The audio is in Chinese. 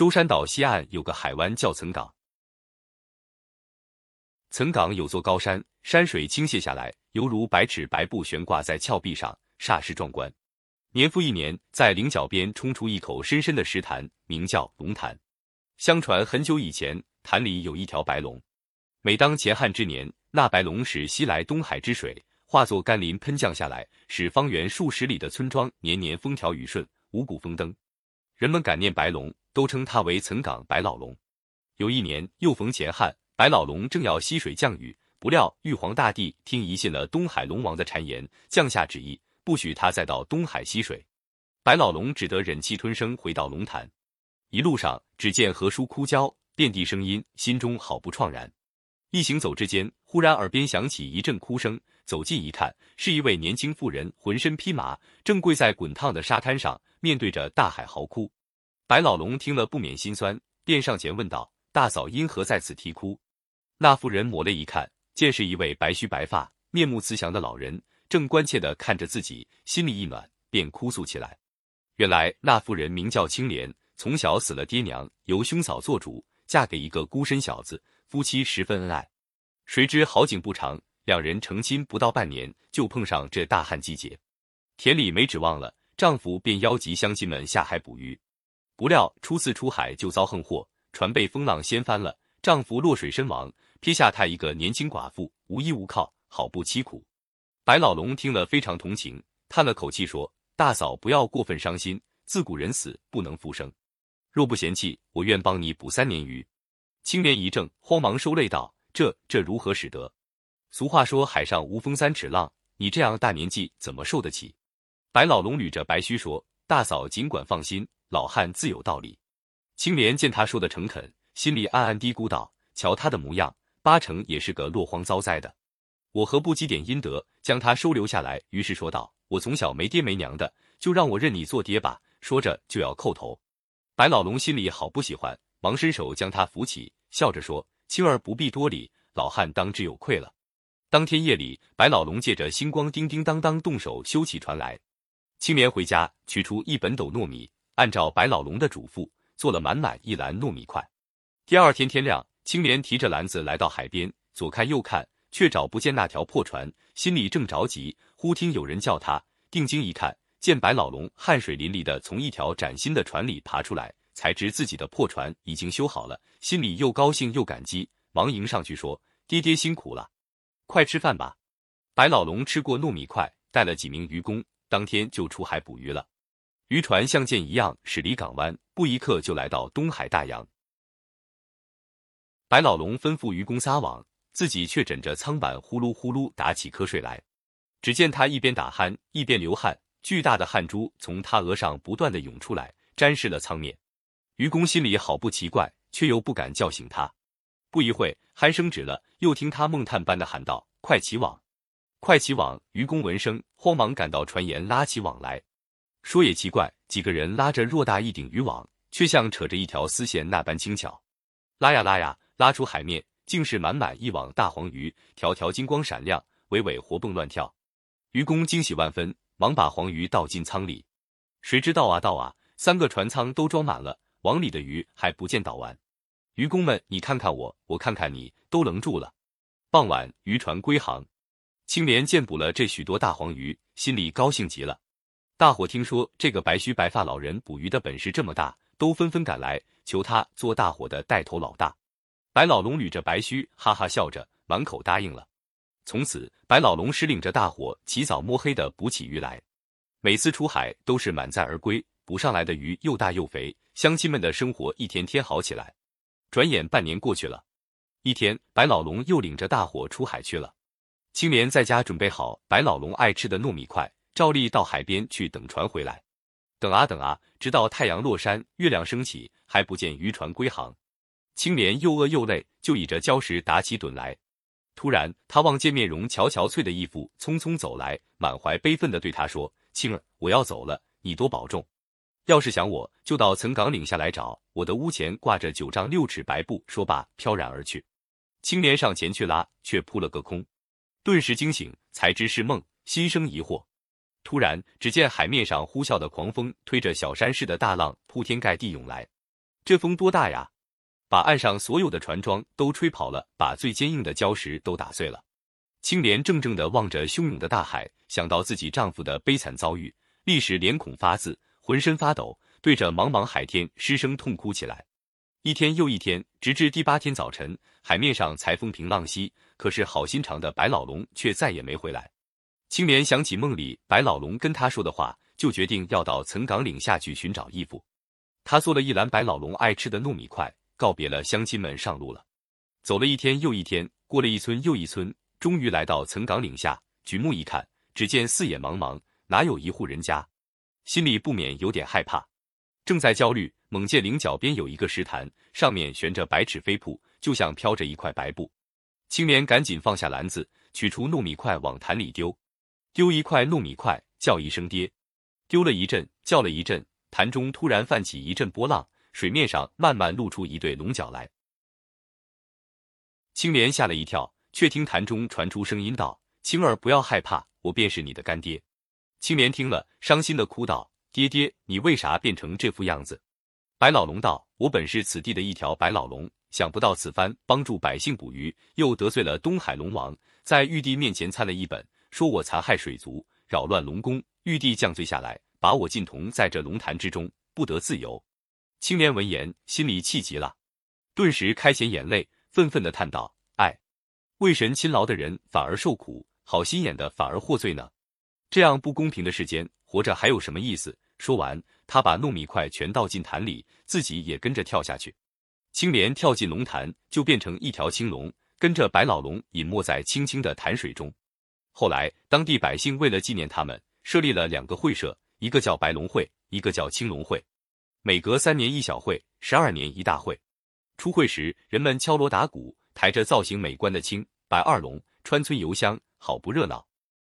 舟山岛西岸有个海湾叫岑港，岑港有座高山，山水倾泻下来，犹如百尺白布悬挂在峭壁上，煞是壮观。年复一年，在岭角边冲出一口深深的石潭，名叫龙潭。相传很久以前，潭里有一条白龙。每当乾旱之年，那白龙使西来东海之水化作甘霖喷降下来，使方圆数十里的村庄年年风调雨顺，五谷丰登。人们感念白龙，都称他为岑港白老龙。有一年又逢乾旱，白老龙正要吸水降雨，不料玉皇大帝听疑信了东海龙王的谗言，降下旨意。不许他再到东海吸水，白老龙只得忍气吞声回到龙潭。一路上，只见河书枯焦，遍地声音，心中好不怆然。一行走之间，忽然耳边响起一阵哭声，走近一看，是一位年轻妇人，浑身披麻，正跪在滚烫的沙滩上，面对着大海嚎哭。白老龙听了不免心酸，便上前问道：“大嫂因何在此啼哭？”那妇人抹泪一看，见是一位白须白发、面目慈祥的老人。正关切地看着自己，心里一暖，便哭诉起来。原来那妇人名叫青莲，从小死了爹娘，由兄嫂做主，嫁给一个孤身小子，夫妻十分恩爱。谁知好景不长，两人成亲不到半年，就碰上这大旱季节，田里没指望了，丈夫便邀集乡亲们下海捕鱼。不料初次出海就遭横祸，船被风浪掀翻了，丈夫落水身亡，撇下她一个年轻寡妇，无依无靠，好不凄苦。白老龙听了非常同情，叹了口气说：“大嫂不要过分伤心，自古人死不能复生，若不嫌弃，我愿帮你捕三年鱼。”青莲一怔，慌忙收泪道：“这这如何使得？俗话说海上无风三尺浪，你这样大年纪怎么受得起？”白老龙捋着白须说：“大嫂尽管放心，老汉自有道理。”青莲见他说的诚恳，心里暗暗嘀咕道：“瞧他的模样，八成也是个落荒遭灾的。”我何不积点阴德，将他收留下来？于是说道：“我从小没爹没娘的，就让我认你做爹吧。”说着就要叩头。白老龙心里好不喜欢，忙伸手将他扶起，笑着说：“青儿不必多礼，老汉当之有愧了。”当天夜里，白老龙借着星光，叮叮当当动手修起船来。青莲回家取出一本斗糯米，按照白老龙的嘱咐，做了满满一篮糯米块。第二天天亮，青莲提着篮子来到海边，左看右看。却找不见那条破船，心里正着急，忽听有人叫他。定睛一看，见白老龙汗水淋漓的从一条崭新的船里爬出来，才知自己的破船已经修好了，心里又高兴又感激，忙迎上去说：“爹爹辛苦了，快吃饭吧。”白老龙吃过糯米块，带了几名渔工，当天就出海捕鱼了。渔船像箭一样驶离港湾，不一刻就来到东海大洋。白老龙吩咐渔工撒网。自己却枕着舱板呼噜呼噜打起瞌睡来，只见他一边打鼾一边流汗，巨大的汗珠从他额上不断的涌出来，沾湿了舱面。愚公心里好不奇怪，却又不敢叫醒他。不一会，鼾声止了，又听他梦探般的喊道：“快起网，快起网！”愚公闻声，慌忙赶到船沿，拉起网来。说也奇怪，几个人拉着偌大一顶渔网，却像扯着一条丝线那般轻巧，拉呀拉呀，拉出海面。竟是满满一网大黄鱼，条条金光闪亮，尾尾活蹦乱跳。愚公惊喜万分，忙把黄鱼倒进舱里。谁知道啊倒啊，三个船舱都装满了，网里的鱼还不见倒完。渔工们，你看看我，我看看你，都愣住了。傍晚，渔船归航，青莲见捕了这许多大黄鱼，心里高兴极了。大伙听说这个白须白发老人捕鱼的本事这么大，都纷纷赶来求他做大伙的带头老大。白老龙捋着白须，哈哈笑着，满口答应了。从此，白老龙使领着大伙起早摸黑的捕起鱼来。每次出海都是满载而归，捕上来的鱼又大又肥，乡亲们的生活一天天好起来。转眼半年过去了，一天，白老龙又领着大伙出海去了。青莲在家准备好白老龙爱吃的糯米块，照例到海边去等船回来。等啊等啊，直到太阳落山，月亮升起，还不见渔船归航。青莲又饿又累，就倚着礁石打起盹来。突然，他望见面容憔憔悴的义父匆匆走来，满怀悲愤的对他说：“青儿，我要走了，你多保重。要是想我，就到岑港岭下来找我的屋前挂着九丈六尺白布。”说罢，飘然而去。青莲上前去拉，却扑了个空，顿时惊醒，才知是梦，心生疑惑。突然，只见海面上呼啸的狂风，推着小山似的大浪，铺天盖地涌来。这风多大呀！把岸上所有的船桩都吹跑了，把最坚硬的礁石都打碎了。青莲怔怔地望着汹涌的大海，想到自己丈夫的悲惨遭遇，立时脸孔发紫，浑身发抖，对着茫茫海天失声痛哭起来。一天又一天，直至第八天早晨，海面上才风平浪息。可是好心肠的白老龙却再也没回来。青莲想起梦里白老龙跟他说的话，就决定要到岑岗岭下去寻找义父。他做了一篮白老龙爱吃的糯米块，告别了乡亲们，上路了。走了一天又一天，过了一村又一村，终于来到岑岗岭下。举目一看，只见四野茫茫，哪有一户人家？心里不免有点害怕。正在焦虑，猛见岭脚边有一个石潭，上面悬着百尺飞瀑，就像飘着一块白布。青莲赶紧放下篮子，取出糯米块往潭里丢，丢一块糯米块，叫一声爹。丢了一阵，叫了一阵，潭中突然泛起一阵波浪，水面上慢慢露出一对龙角来。青莲吓了一跳，却听潭中传出声音道：“青儿，不要害怕，我便是你的干爹。”青莲听了，伤心的哭道。爹爹，你为啥变成这副样子？白老龙道：“我本是此地的一条白老龙，想不到此番帮助百姓捕鱼，又得罪了东海龙王，在玉帝面前参了一本，说我残害水族，扰乱龙宫。玉帝降罪下来，把我禁同在这龙潭之中，不得自由。”青莲闻言，心里气极了，顿时开显眼泪，愤愤的叹道：“哎，为神勤劳的人反而受苦，好心眼的反而获罪呢？这样不公平的世间。”活着还有什么意思？说完，他把糯米块全倒进潭里，自己也跟着跳下去。青莲跳进龙潭，就变成一条青龙，跟着白老龙隐没在清清的潭水中。后来，当地百姓为了纪念他们，设立了两个会社，一个叫白龙会，一个叫青龙会。每隔三年一小会，十二年一大会。出会时，人们敲锣打鼓，抬着造型美观的青白二龙，穿村游乡，好不热闹。